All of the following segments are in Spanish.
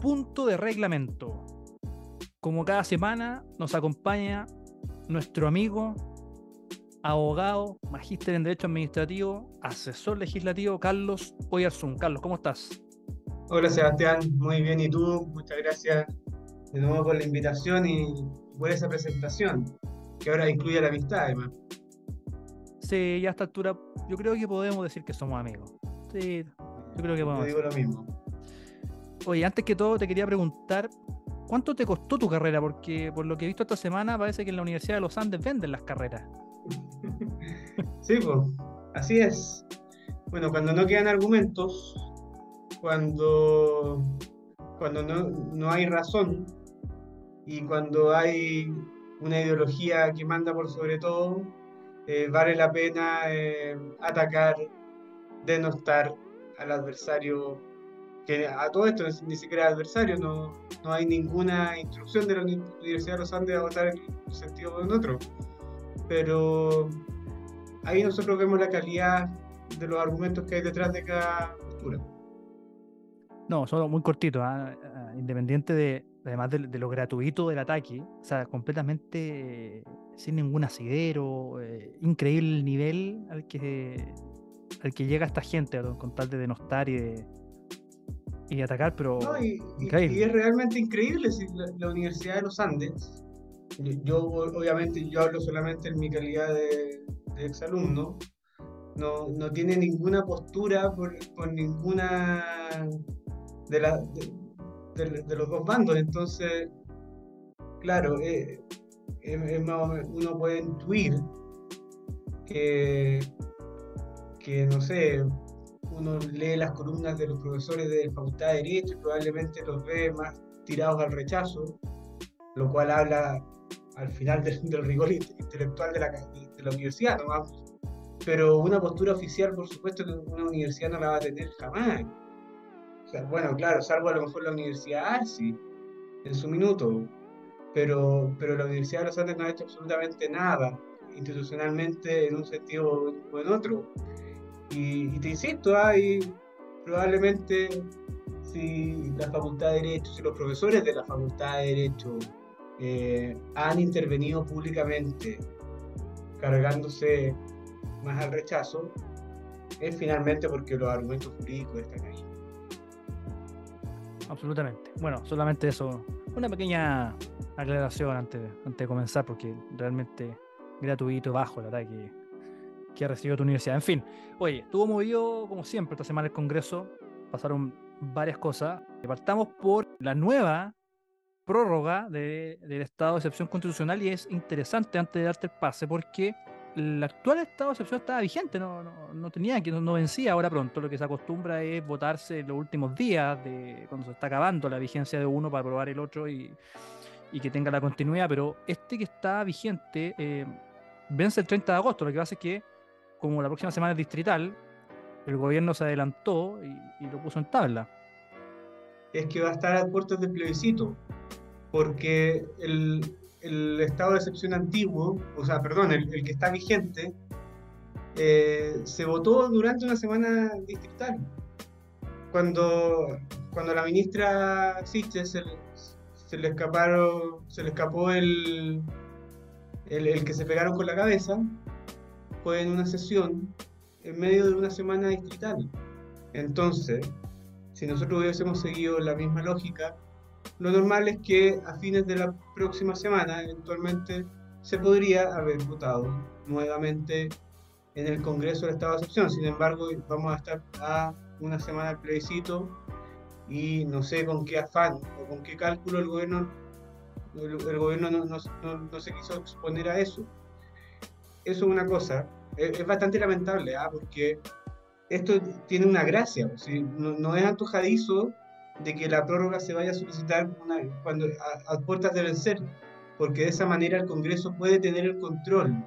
Punto de Reglamento. Como cada semana nos acompaña nuestro amigo, abogado, magíster en Derecho Administrativo, asesor legislativo, Carlos Oyarzún. Carlos, ¿cómo estás? Hola Sebastián, muy bien. ¿Y tú? Muchas gracias de nuevo por la invitación y por esa presentación, que ahora incluye la amistad además. Sí, ya a esta altura yo creo que podemos decir que somos amigos. Sí, yo creo que podemos. Yo digo lo mismo. Oye, antes que todo te quería preguntar, ¿cuánto te costó tu carrera? Porque por lo que he visto esta semana parece que en la Universidad de los Andes venden las carreras. sí, pues, así es. Bueno, cuando no quedan argumentos, cuando, cuando no, hay razón y cuando hay una ideología que manda por sobre todo, eh, vale la pena eh, atacar, denostar al adversario a todo esto ni siquiera adversario, no, no hay ninguna instrucción de la Universidad de los Andes a votar en un sentido o en otro. Pero ahí nosotros vemos la calidad de los argumentos que hay detrás de cada postura. No, solo muy cortito, ¿ah? Ah, independiente de, además de, lo gratuito del ataque, o sea, completamente sin ningún asidero, eh, increíble el nivel al que, al que llega esta gente con tal de denostar y de, y atacar, pero y, es realmente increíble si la, Universidad de los Andes, yo, obviamente yo hablo solamente en mi calidad de, exalumno, no, no, tiene ninguna postura por, ninguna de, la, de, los dos bandos, entonces, claro, eh, uno puede intuir que, que no sé, uno lee las columnas de los profesores de Facultad de Derecho y probablemente los ve más tirados al rechazo, lo cual habla al final del, rigor intelectual de la, de la universidad. Pero una postura oficial, por supuesto, que una universidad no la va a tener jamás. O sea, bueno, claro, salvo a lo mejor la Universidad Arsi en su minuto, pero, pero la Universidad de los Andes no ha hecho absolutamente nada institucionalmente en un sentido o en otro. Y, te insisto, hay probablemente si la Facultad de Derecho, si los profesores de la Facultad de Derecho eh, han intervenido públicamente cargándose más al rechazo, es finalmente porque los argumentos jurídicos están ahí. Absolutamente. Bueno, solamente eso. Una pequeña aclaración antes, antes de comenzar, porque realmente gratuito, bajo el ataque que ha recibido tu universidad. En fin, oye, estuvo movido como siempre esta semana el Congreso, pasaron varias cosas. Partamos por la nueva prórroga del estado de excepción constitucional y es interesante antes de darte el pase porque el actual estado de excepción estaba vigente, no, no, tenía que no, vencía ahora pronto. Lo que se acostumbra es votarse los últimos días de cuando se está acabando la vigencia de uno para aprobar el otro y, y que tenga la continuidad. Pero este que está vigente eh, vence el 30 de agosto. Lo que pasa es que como la próxima semana es distrital, el gobierno se adelantó y, lo puso en tabla. Es que va a estar a puertas del plebiscito, porque el, estado de excepción antiguo, o sea, perdón, el, que está vigente, eh, se votó durante una semana distrital. Cuando, cuando la ministra Siches se, le escaparon, se le escapó el, el, el que se pegaron con la cabeza, fue en una sesión en medio de una semana distrital. Entonces, si nosotros hubiésemos seguido la misma lógica, lo normal es que a fines de la próxima semana, eventualmente, se podría haber votado nuevamente en el Congreso del Estado de excepción. Sin embargo, vamos a estar a una semana del plebiscito y no sé con qué afán o con qué cálculo el gobierno, el, gobierno no, no, se quiso exponer a eso. Eso es una cosa. Es, bastante lamentable, ¿ah? porque esto tiene una gracia. No, es antojadizo de que la prórroga se vaya a solicitar cuando a, puertas de vencer, porque de esa manera el Congreso puede tener el control,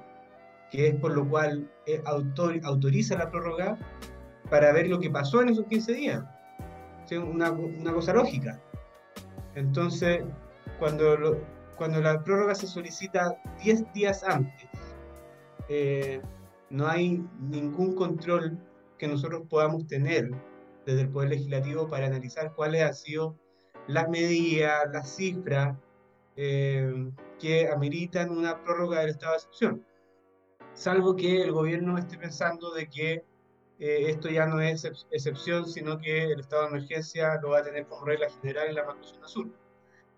que es por lo cual eh, autoriza la prórroga para ver lo que pasó en esos 15 días. Una, cosa lógica. Entonces, cuando, cuando la prórroga se solicita 10 días antes, eh, no hay ningún control que nosotros podamos tener desde el Poder Legislativo para analizar cuáles han sido las medidas, las cifras eh, que ameritan una prórroga del estado de excepción. Salvo que el gobierno esté pensando de que eh, esto ya no es excepción, sino que el estado de emergencia lo va a tener como regla general en la macrozona sur.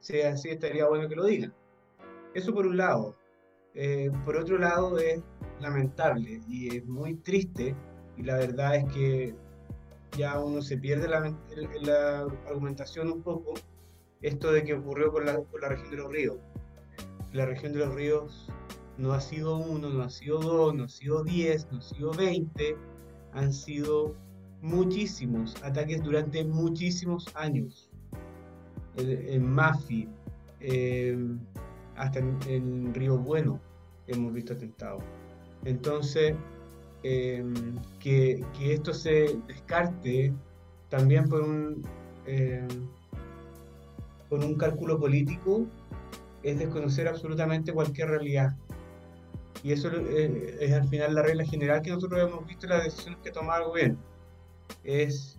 Si así estaría bueno que lo digan. Eso por un lado. Por otro lado, es lamentable y es muy triste, y la verdad es que ya uno se pierde la, argumentación un poco, esto de que ocurrió con la, región de los ríos. La región de los ríos no ha sido uno, no ha sido dos, no ha sido diez, no ha sido veinte, han sido muchísimos ataques durante muchísimos años. En, Mafi, hasta en, Río Bueno hemos visto atentados. Entonces, em, que, esto se descarte también por un, em, por un cálculo político es desconocer absolutamente cualquier realidad. Y eso eh, es, al final la regla general que nosotros hemos visto en las decisiones que toma el gobierno. Es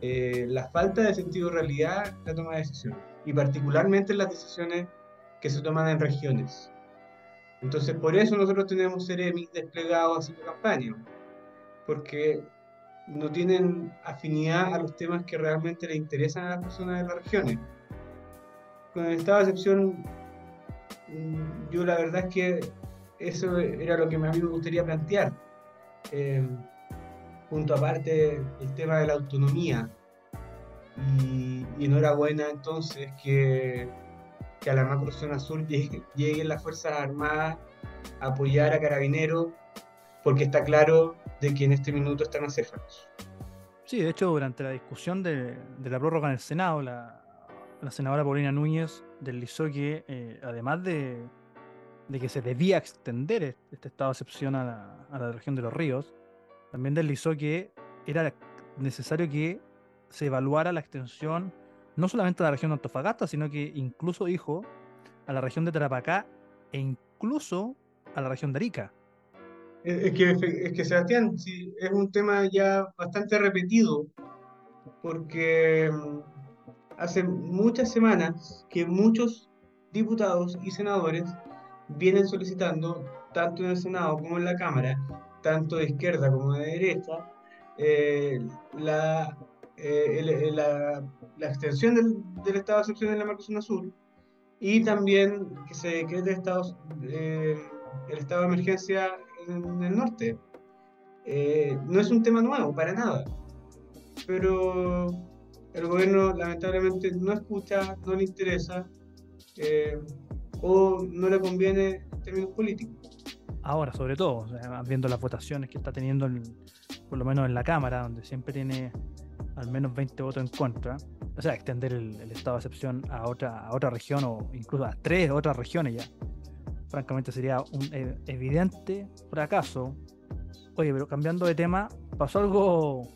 eh, la falta de sentido de realidad en la toma de decisiones. Y particularmente en las decisiones que se toman en regiones. Entonces, por eso nosotros tenemos Ceremis desplegados haciendo campaña, porque no tienen afinidad a los temas que realmente le interesan a las personas de las regiones. Con el estado de excepción, mm, yo la verdad es que eso era lo que a mí me gustaría plantear. Eh, junto aparte el tema de la autonomía. Y, y enhorabuena entonces que que a la macrozona sur lleguen las Fuerzas Armadas a apoyar a Carabineros, porque está claro de que en este minuto están acéfalos. Sí, de hecho, durante la discusión de, la prórroga en el Senado, la, senadora Paulina Núñez deslizó que, eh, además de, que se debía extender este estado de excepción a la, a la región de los ríos, también deslizó que era necesario que se evaluara la extensión no solamente a la región de Antofagasta, sino que incluso dijo a la región de Tarapacá e incluso a la región de Arica. Es que, es que Sebastián, es un tema ya bastante repetido, porque mm, hace muchas semanas que muchos diputados y senadores vienen solicitando, tanto en el Senado como en la Cámara, tanto de izquierda como de derecha, eh, la eh, la, extensión del, estado de excepción en la Mercosur Sur y también que se decrete estado, eh, el estado de emergencia en el norte. Eh, no es un tema nuevo, para nada, pero el gobierno lamentablemente no escucha, no le interesa o no le conviene en términos políticos. Ahora, sobre todo, viendo las votaciones que está teniendo, por lo menos en la Cámara, donde siempre tiene al menos 20 votos en contra, o sea, extender el, estado de excepción a otra, a otra región o incluso a tres otras regiones ya, francamente sería un e, evidente fracaso. Oye, pero cambiando de tema, pasó algo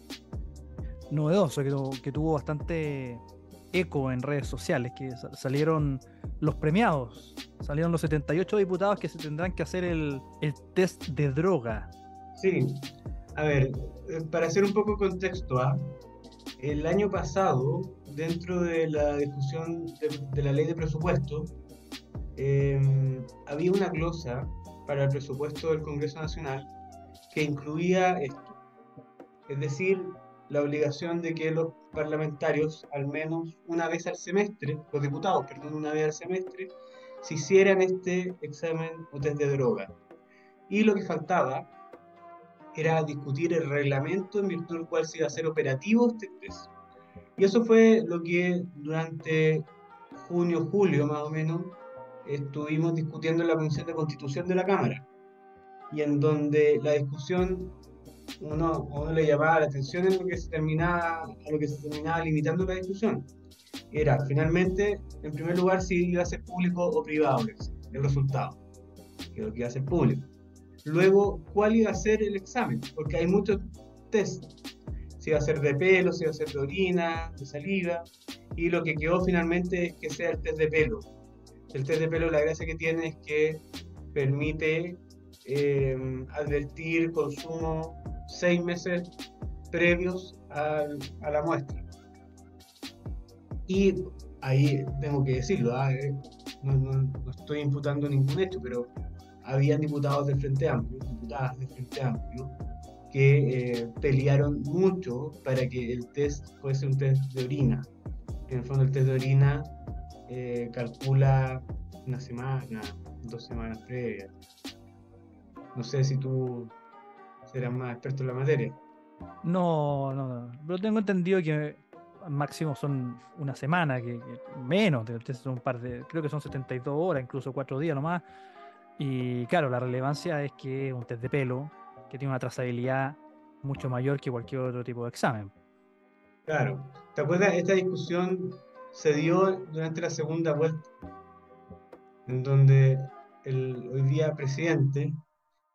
novedoso que, tuvo bastante eco en redes sociales, que salieron los premiados, salieron los 78 diputados que se tendrán que hacer el, el test de droga Sí, a ver, eh, para hacer un poco contexto, ¿ah? El año pasado, dentro de la discusión de, la ley de presupuesto, em, había una glosa para el presupuesto del Congreso Nacional que incluía esto, es decir, la obligación de que los parlamentarios, al menos una vez al semestre, los diputados, perdón, una vez al semestre, se hicieran este examen o test de droga. Y lo que faltaba era discutir el reglamento en virtud del cual se iba a ser operativo este test. Y eso fue lo que durante junio, julio más o menos, estuvimos discutiendo en la Comisión de Constitución de la Cámara. Y en donde la discusión, uno, uno le llamaba la atención en lo que se terminaba, a lo que se terminaba limitando la discusión. Era finalmente, en primer lugar, si iba a ser público o privado el resultado, que lo que iba a ser público. Luego, ¿cuál iba a ser el examen? Porque hay muchos test. Si iba a ser de pelo, si iba a ser de orina, de saliva. Y lo que quedó finalmente es que sea el test de pelo. El test de pelo, la gracia que tiene es que permite eh, advertir consumo seis meses previos a, la muestra. Y ahí tengo que decirlo, ¿ah? eh, no, no, estoy imputando ningún hecho, pero habían diputados del Frente Amplio, diputadas del Frente Amplio, que eh, pelearon mucho para que el test fuese un test de orina. En el fondo el test de orina eh, calcula una semana, dos semanas previas. No sé si tú serás más experto en la materia. No, no, no. Pero tengo entendido que máximo son una semana, que, menos, son un par de, creo que son 72 horas, incluso cuatro días nomás. Y claro, la relevancia es que es un test de pelo que tiene una trazabilidad mucho mayor que cualquier otro tipo de examen. Claro. ¿Te acuerdas? Esta discusión se dio durante la segunda vuelta, en donde el hoy día presidente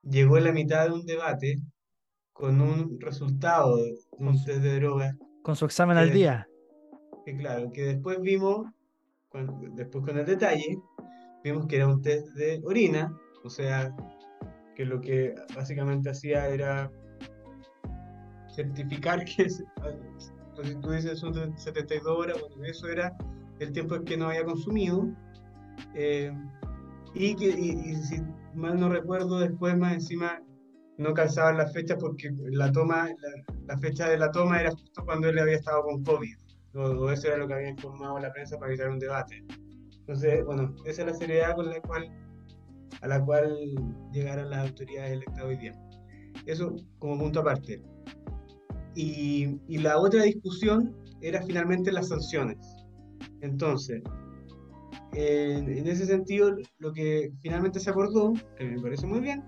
llegó a la mitad de un debate con un resultado de un test de drogas. Con su examen al día. Que claro, que después vimos, después con el detalle, vimos que era un test de orina, o sea, que lo que básicamente hacía era certificar que, si tú dices son 72 horas, eso era el tiempo que no había consumido. Eh, y que, y, si mal no recuerdo, después más encima no calzaban las fechas porque la toma, la, fecha de la toma era justo cuando él había estado con COVID. O, eso era lo que había informado la prensa para evitar un debate. Entonces, bueno, esa es la seriedad con la cual, a la cual llegaron las autoridades electas hoy día. Eso como punto aparte. Y, y la otra discusión era finalmente las sanciones. Entonces, en, en, ese sentido, lo que finalmente se acordó, que me parece muy bien,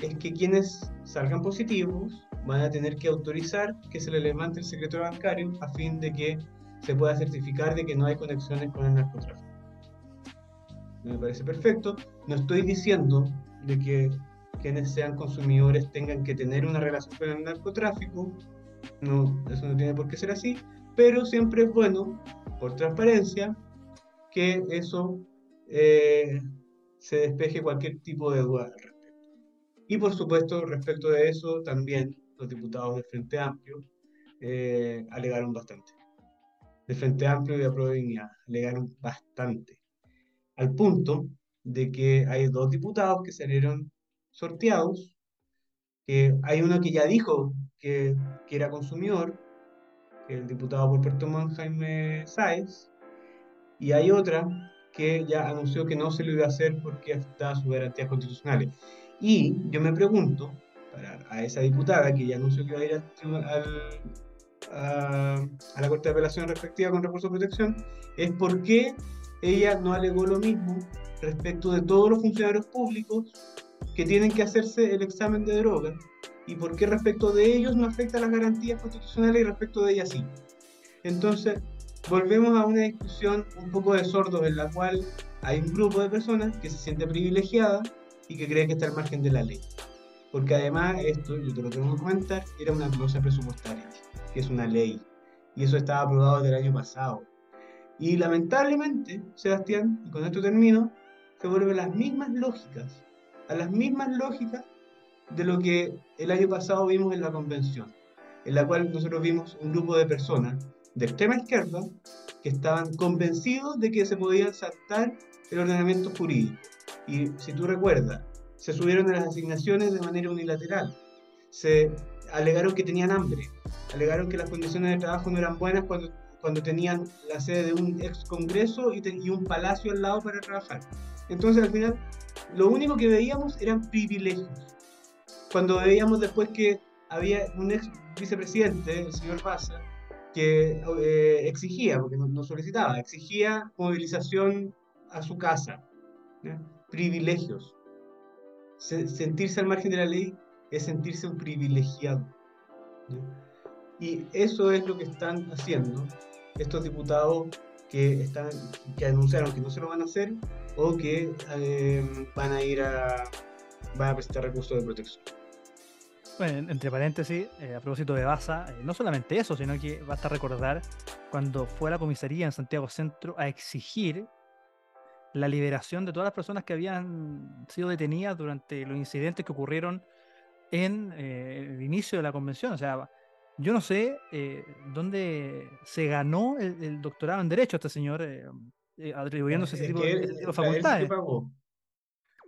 es que quienes salgan positivos van a tener que autorizar que se le levante el secreto bancario a fin de que se pueda certificar de que no hay conexiones con el narcotráfico me parece perfecto. No estoy diciendo de que quienes sean consumidores tengan que tener una relación con el narcotráfico, no, eso no tiene por qué ser así, pero siempre es bueno, por transparencia, que eso eh, se despeje cualquier tipo de duda al respecto. Y por supuesto, respecto de eso, también los diputados del Frente Amplio eh, alegaron bastante. De Frente Amplio y de Provincia alegaron bastante al punto de que hay dos diputados que salieron sorteados, que hay uno que ya dijo que, que era consumidor, el diputado por Puerto Montt, Jaime Sáez, y hay otra que ya anunció que no se lo iba a hacer porque afectaba sus garantías constitucionales. Y yo me pregunto, para, a esa diputada que ya anunció que iba a ir a, a la Corte de Apelación respectiva con recurso de protección, es por qué ella no alegó lo mismo respecto de todos los funcionarios públicos que tienen que hacerse el examen de droga y por qué respecto de ellos no afecta las garantías constitucionales y respecto de ella sí. Entonces, volvemos a una discusión un poco de sordos en la cual hay un grupo de personas que se siente privilegiada y que cree que está al margen de la ley. Porque además esto, yo te lo tengo que comentar, era una cosa presupuestaria, que es una ley. Y eso estaba aprobado desde el año pasado. Y lamentablemente, Sebastián, y con esto termino, se vuelven las mismas lógicas, a las mismas lógicas de lo que el año pasado vimos en la convención, en la cual nosotros vimos un grupo de personas de extrema izquierda que estaban convencidos de que se podía saltar el ordenamiento jurídico. Y si tú recuerdas, se subieron a las asignaciones de manera unilateral, se alegaron que tenían hambre, alegaron que las condiciones de trabajo no eran buenas cuando, cuando tenían la sede de un ex congreso y, y un palacio al lado para trabajar. Entonces al final lo único que veíamos eran privilegios. Cuando veíamos después que había un ex vicepresidente, el señor Baza, que eh, exigía, porque no, solicitaba, exigía movilización a su casa, privilegios. sentirse al margen de la ley es sentirse un privilegiado. Y eso es lo que están haciendo estos diputados que, están, que anunciaron que no se lo van a hacer o que eh, van a ir a, van a presentar recursos de protección. Bueno, entre paréntesis, eh, a propósito de Baza, eh, no solamente eso, sino que basta recordar cuando fue a la comisaría en Santiago Centro a exigir la liberación de todas las personas que habían sido detenidas durante los incidentes que ocurrieron en el inicio de la convención. O sea, yo no sé dónde se ganó el, doctorado en Derecho este señor, eh, atribuyéndose ese tipo, de facultades.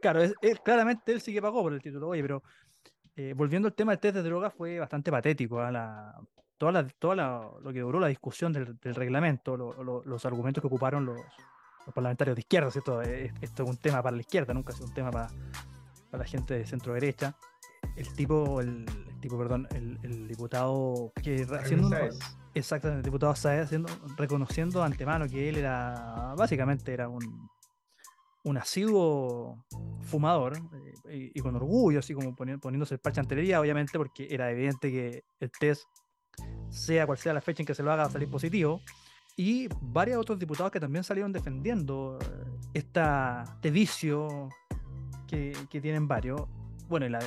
Claro, es, claramente él sí que pagó por el título. Oye, pero eh, volviendo al tema del test de drogas, fue bastante patético. ¿ah? La, toda la, toda lo que duró la discusión del, reglamento, los argumentos que ocuparon los, parlamentarios de izquierda, ¿cierto? Eh, esto es un tema para la izquierda, nunca ha sido un tema para, para la gente de centro derecha. El tipo, el, tipo, perdón, el, diputado que haciendo Exactamente, el diputado Saez haciendo, reconociendo antemano que él era, básicamente era un, un asiduo fumador eh, y, con orgullo, así como poniéndose el parche antelería, obviamente, porque era evidente que el test, sea cual sea la fecha en que se lo haga, va a salir positivo. Y varios otros diputados que también salieron defendiendo eh, esta, este vicio que, que tienen varios bueno, la,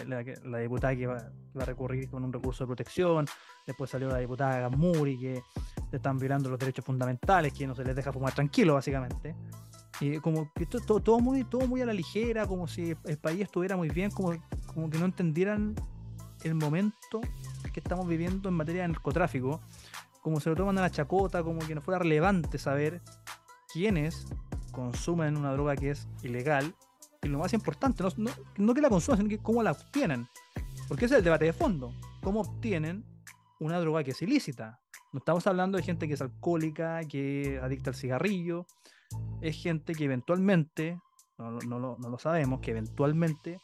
la, diputada que va, a recurrir con un recurso de protección, después salió la diputada Gamuri que se están violando los derechos fundamentales, que no se les deja fumar tranquilo, básicamente. Y como que todo, todo, muy, todo muy a la ligera, como si el país estuviera muy bien, como, como que no entendieran el momento que estamos viviendo en materia de narcotráfico, como se lo toman a la chacota, como que no fuera relevante saber quiénes consumen una droga que es ilegal y lo más importante, no, que la consuman, sino que cómo la obtienen. Porque ese es el debate de fondo. ¿Cómo obtienen una droga que es ilícita? No estamos hablando de gente que es alcohólica, que adicta al cigarrillo. Es gente que eventualmente, no, lo sabemos, que eventualmente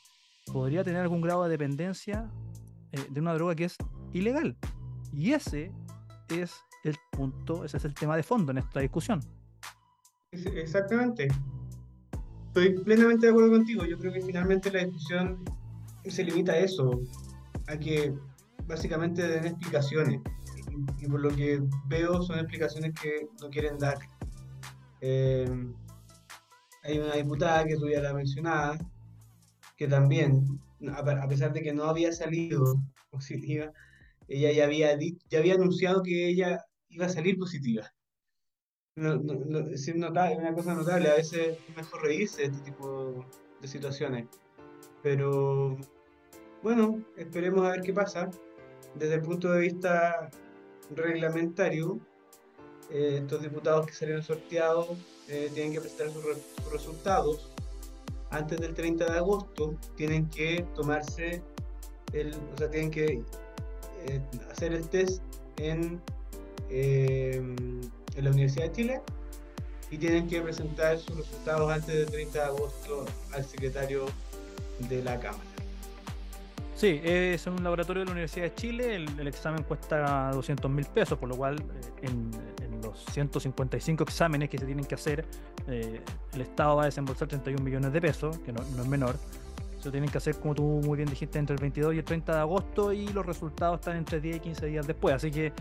podría tener algún grado de dependencia eh, de una droga que es ilegal. Y ese es el punto, ese es el tema de fondo en esta discusión. Exactamente estoy plenamente de acuerdo contigo. Yo creo que finalmente la discusión se limita a eso, a que básicamente den explicaciones. Y, por lo que veo son explicaciones que no quieren dar. Eh, hay una diputada que tú ya la mencionada, que también, a pesar de que no había salido positiva, ella ya había, ya había anunciado que ella iba a salir positiva no, no, es una cosa notable. A veces es mejor reírse de este tipo de situaciones. Pero bueno, esperemos a ver qué pasa. Desde el punto de vista reglamentario, eh, estos diputados que salieron sorteados eh, tienen que presentar sus, resultados antes del 30 de agosto. Tienen que tomarse el, o sea, tienen que eh, hacer el test en en la Universidad de Chile y tienen que presentar sus resultados antes del 30 de agosto al secretario de la Cámara. Sí, es un laboratorio de la Universidad de Chile, el, examen cuesta 200 mil pesos, por lo cual eh, en, los 155 exámenes que se tienen que hacer, eh, el Estado va a desembolsar 31 millones de pesos, que no, no es menor. Se tienen que hacer, como tú muy bien dijiste, entre el 22 y el 30 de agosto y los resultados están entre 10 y 15 días después. Así que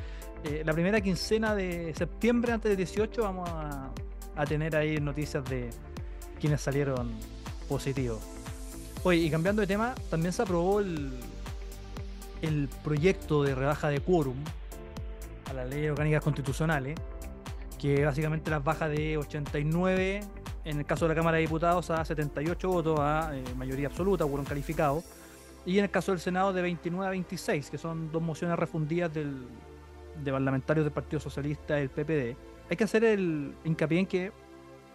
eh, la primera quincena de septiembre, antes del 18, vamos a, tener ahí noticias de quienes salieron positivos. Oye, y cambiando de tema, también se aprobó el, proyecto de rebaja de quórum a la ley orgánicas constitucionales, que básicamente las baja de 89 en el caso de la Cámara de Diputados a 78 votos a eh, mayoría absoluta, quórum calificado y en el caso del Senado de 29 a 26, que son dos mociones refundidas del, de parlamentarios del Partido Socialista y el PPD. Hay que hacer el hincapié en que,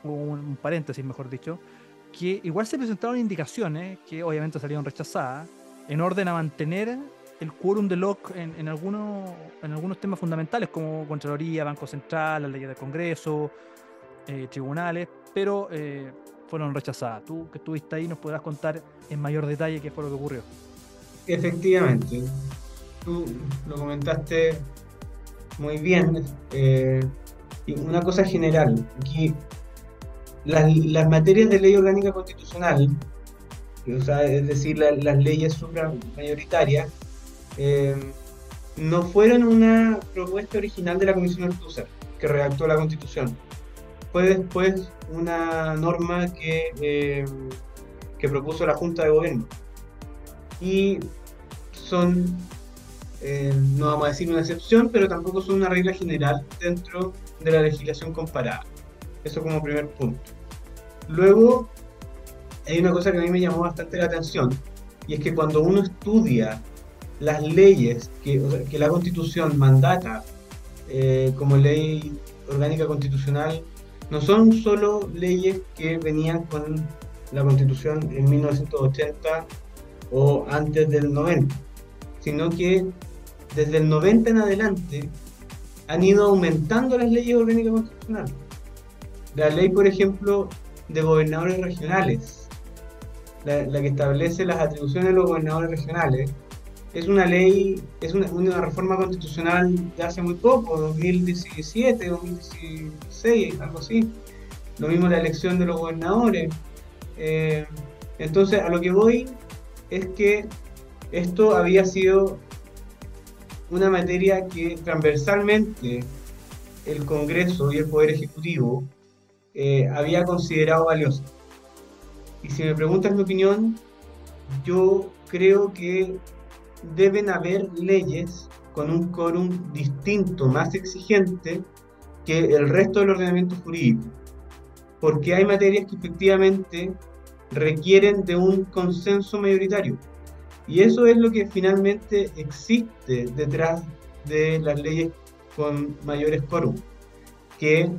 un paréntesis mejor dicho, que igual se presentaron indicaciones que obviamente salieron rechazadas en orden a mantener el quórum de LOC en, algunos, en algunos temas fundamentales como Contraloría, Banco Central, la ley del Congreso, eh, tribunales, pero eh, fueron rechazadas. Tú que estuviste ahí nos podrás contar en mayor detalle qué fue lo que ocurrió. Efectivamente, tú lo comentaste muy bien. Eh, una cosa general, aquí las, materias de ley orgánica constitucional, es decir, la, las leyes supramayoritarias, eh, no fueron una propuesta original de la Comisión Ortúzar, que redactó la Constitución. Fue después una norma que, eh, que propuso la Junta de Gobierno. Y son, eh, no vamos a decir una excepción, pero tampoco son una regla general dentro de la legislación comparada. Eso como primer punto. Luego, hay una cosa que a mí me llamó bastante la atención, y es que cuando uno estudia las leyes que, la Constitución mandata eh, como ley orgánica constitucional, no son solo leyes que venían con la Constitución en 1980 o antes del 90, sino que desde el 90 en adelante han ido aumentando las leyes orgánicas constitucionales. La ley, por ejemplo, de gobernadores regionales, la, que establece las atribuciones de los gobernadores regionales, es una ley, es una, una, reforma constitucional de hace muy poco, 2017, 2016, algo así. Lo mismo la elección de los gobernadores. Eh, entonces, a lo que voy es que esto había sido una materia que transversalmente el Congreso y el Poder Ejecutivo eh, había considerado valiosa. Y si me preguntas mi opinión, yo creo que deben haber leyes con un quórum distinto, más exigente que el resto del ordenamiento jurídico, porque hay materias que efectivamente requieren de un consenso mayoritario. Y eso es lo que finalmente existe detrás de las leyes con mayores quórum, que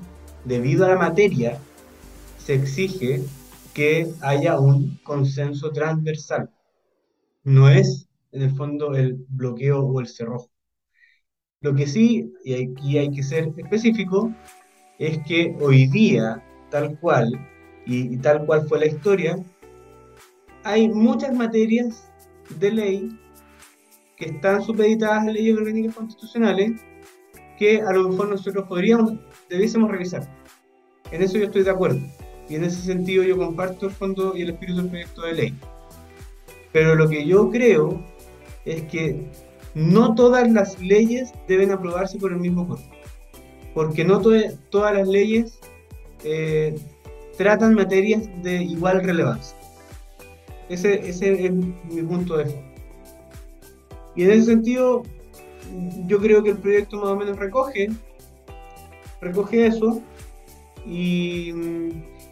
debido a la materia se exige que haya un consenso transversal. No es en el fondo el bloqueo o el cerrojo. Lo que sí, y aquí hay que ser específico, es que hoy día, tal cual, y, tal cual fue la historia, hay muchas materias de ley que están supeditadas a leyes orgánicas constitucionales que a lo mejor nosotros podríamos, debiésemos revisar. En eso yo estoy de acuerdo. Y en ese sentido yo comparto el fondo y el espíritu del proyecto de ley. Pero lo que yo creo es que no todas las leyes deben aprobarse por el mismo cuerpo. Porque no todas las leyes eh, tratan materias de igual relevancia. Ese, ese es mi punto de vista. Y en ese sentido, yo creo que el proyecto más o menos recoge, recoge eso. Y,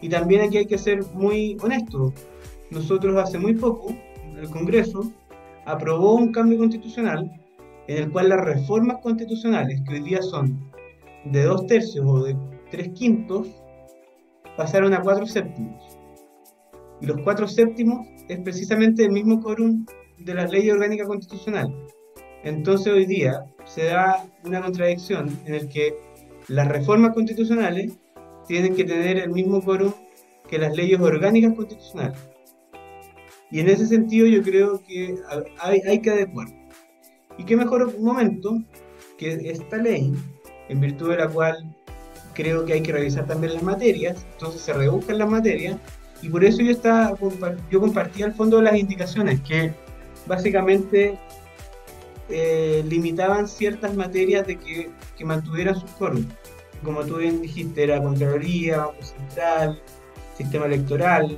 y también aquí hay que ser muy honesto. Nosotros hace muy poco, el Congreso, aprobó un cambio constitucional en el cual las reformas constitucionales, que hoy día son de dos tercios o de tres quintos, pasaron a cuatro séptimos. Y los cuatro séptimos es precisamente el mismo quórum de la ley orgánica constitucional. Entonces hoy día se da una contradicción en el que las reformas constitucionales tienen que tener el mismo quórum que las leyes orgánicas constitucionales. Y en ese sentido yo creo que hay, hay que adecuar. Y qué mejor momento que esta ley, en virtud de la cual creo que hay que revisar también las materias, entonces se rebuscan las materias, y por eso yo, estaba, yo compartía al fondo las indicaciones que básicamente eh, limitaban ciertas materias de que, que mantuvieran sus quórum. Como tú bien dijiste, era Contraloría, Banco Central, sistema electoral,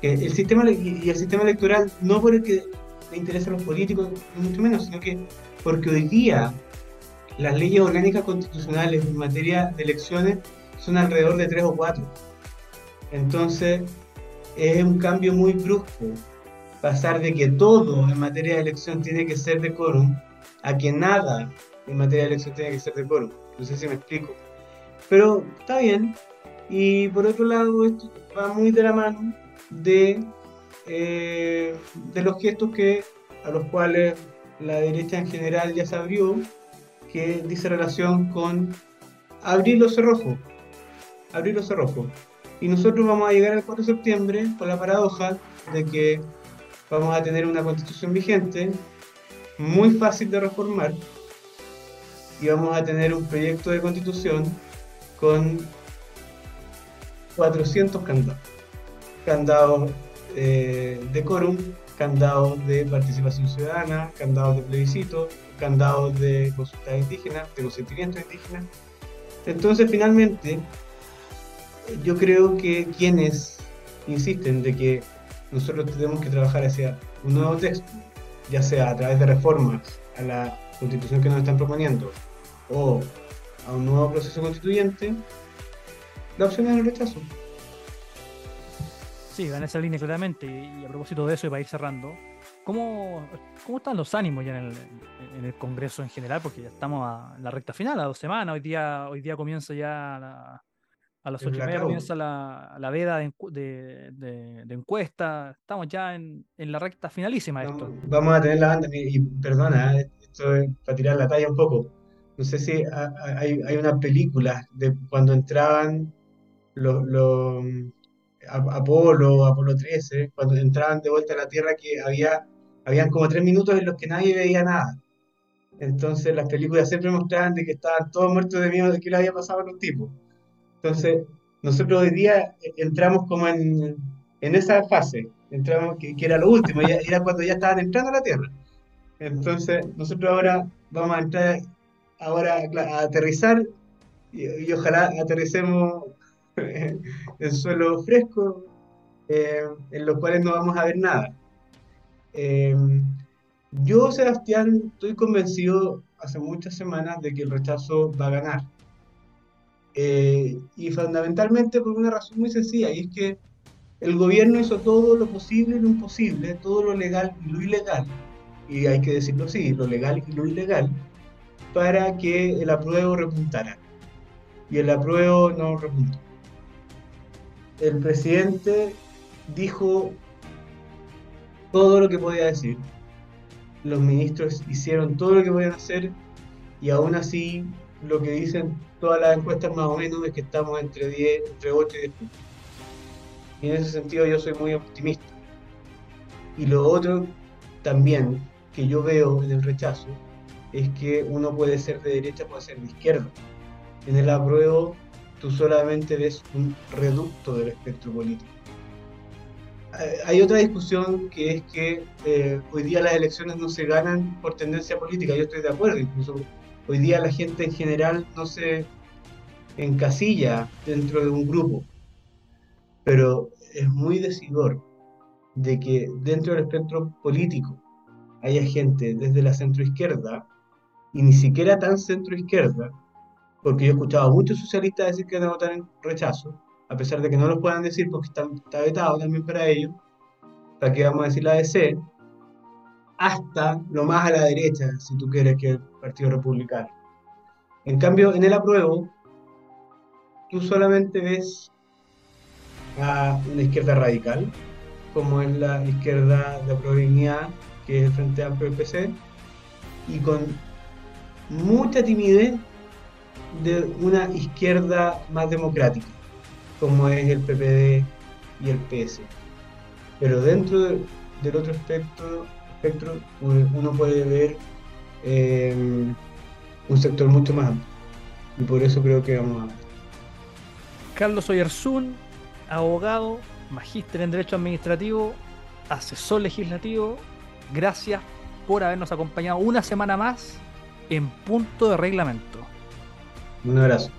el sistema y el sistema electoral no porque le interesa a los políticos, mucho menos, sino que porque hoy día las leyes orgánicas constitucionales en materia de elecciones son alrededor de tres o cuatro. Entonces, es un cambio muy brusco pasar de que todo en materia de elección tiene que ser de quórum a que nada en materia de elección tiene que ser de quórum. No sé si me explico. Pero está bien. Y por otro lado, esto va muy de la mano de, eh, de los gestos que, a los cuales la derecha en general ya se abrió, que dice relación con abrir los cerrojos. Abrir los cerrojos. Y nosotros vamos a llegar al 4 de septiembre con la paradoja de que vamos a tener una constitución vigente, muy fácil de reformar, y vamos a tener un proyecto de constitución con 400 candados. Candados eh, de quórum, candados de participación ciudadana, candados de plebiscito, candados de consulta indígena, de consentimiento indígena. Entonces, finalmente, yo creo que quienes insisten de que nosotros tenemos que trabajar hacia un nuevo texto, ya sea a través de reformas a la constitución que nos están proponiendo o a un nuevo proceso constituyente, la opción es el rechazo. Sí, va en esa línea claramente. Y a propósito de eso, y para ir cerrando, ¿cómo, cómo están los ánimos ya en el, en el Congreso en general? Porque ya estamos en la recta final, a dos semanas. Hoy día, hoy día comienza ya la, a las ocho y media comienza la, la veda de, de, de, encuesta. Estamos ya en, en, la recta finalísima de esto. Vamos a tener la banda, y perdona, eh, esto es para tirar la talla un poco. No sé si hay, hay una película de cuando entraban los, los Apolo, Apolo 13, cuando entraban de vuelta a la Tierra, que había habían como tres minutos en los que nadie veía nada. Entonces las películas siempre mostraban de que estaban todos muertos de miedo de qué le había pasado a los tipos. Entonces, nosotros hoy día entramos como en, en esa fase, entramos que, era lo último, ya, era cuando ya estaban entrando a la Tierra. Entonces, nosotros ahora vamos a entrar ahora a aterrizar y, ojalá aterricemos en suelo fresco, eh, en los cuales no vamos a ver nada. Eh, yo, Sebastián, estoy convencido hace muchas semanas de que el rechazo va a ganar. Eh, y fundamentalmente por una razón muy sencilla, y es que el gobierno hizo todo lo posible y lo imposible, todo lo legal y lo ilegal, y hay que decirlo así, lo legal y lo ilegal, para que el apruebo repuntara. Y el apruebo no repuntó. El presidente dijo todo lo que podía decir. Los ministros hicieron todo lo que podían hacer y aún así lo que dicen todas las encuestas más o menos es que estamos entre 10, entre 8 y 10 puntos. Y en ese sentido yo soy muy optimista. Y lo otro también que yo veo en el rechazo es que uno puede ser de derecha, puede ser de izquierda. En el apruebo tú solamente ves un reducto del espectro político. Hay otra discusión que es que eh, hoy día las elecciones no se ganan por tendencia política, yo estoy de acuerdo, incluso hoy día la gente en general no se encasilla dentro de un grupo, pero es muy decidor de que dentro del espectro político haya gente desde la centroizquierda y ni siquiera tan centroizquierda, porque yo he escuchado a muchos socialistas decir que van a votar en rechazo, a pesar de que no lo puedan decir porque está, está vetado también para ellos, para que vamos a decir la ADC, hasta lo más a la derecha, si tú quieres, que el Partido Republicano. En cambio, en el apruebo, tú solamente ves a una izquierda radical, como es la izquierda de Provincia, que es el Frente Amplio del PC, y con mucha timidez de una izquierda más democrática, como es el PPD y el PS. Pero dentro del otro espectro espectro, uno puede ver eh, un sector mucho más amplio. Y por eso creo que vamos a... Carlos Oyarzún, abogado, magíster en Derecho Administrativo, asesor legislativo, gracias por habernos acompañado una semana más en punto de reglamento. Un abrazo.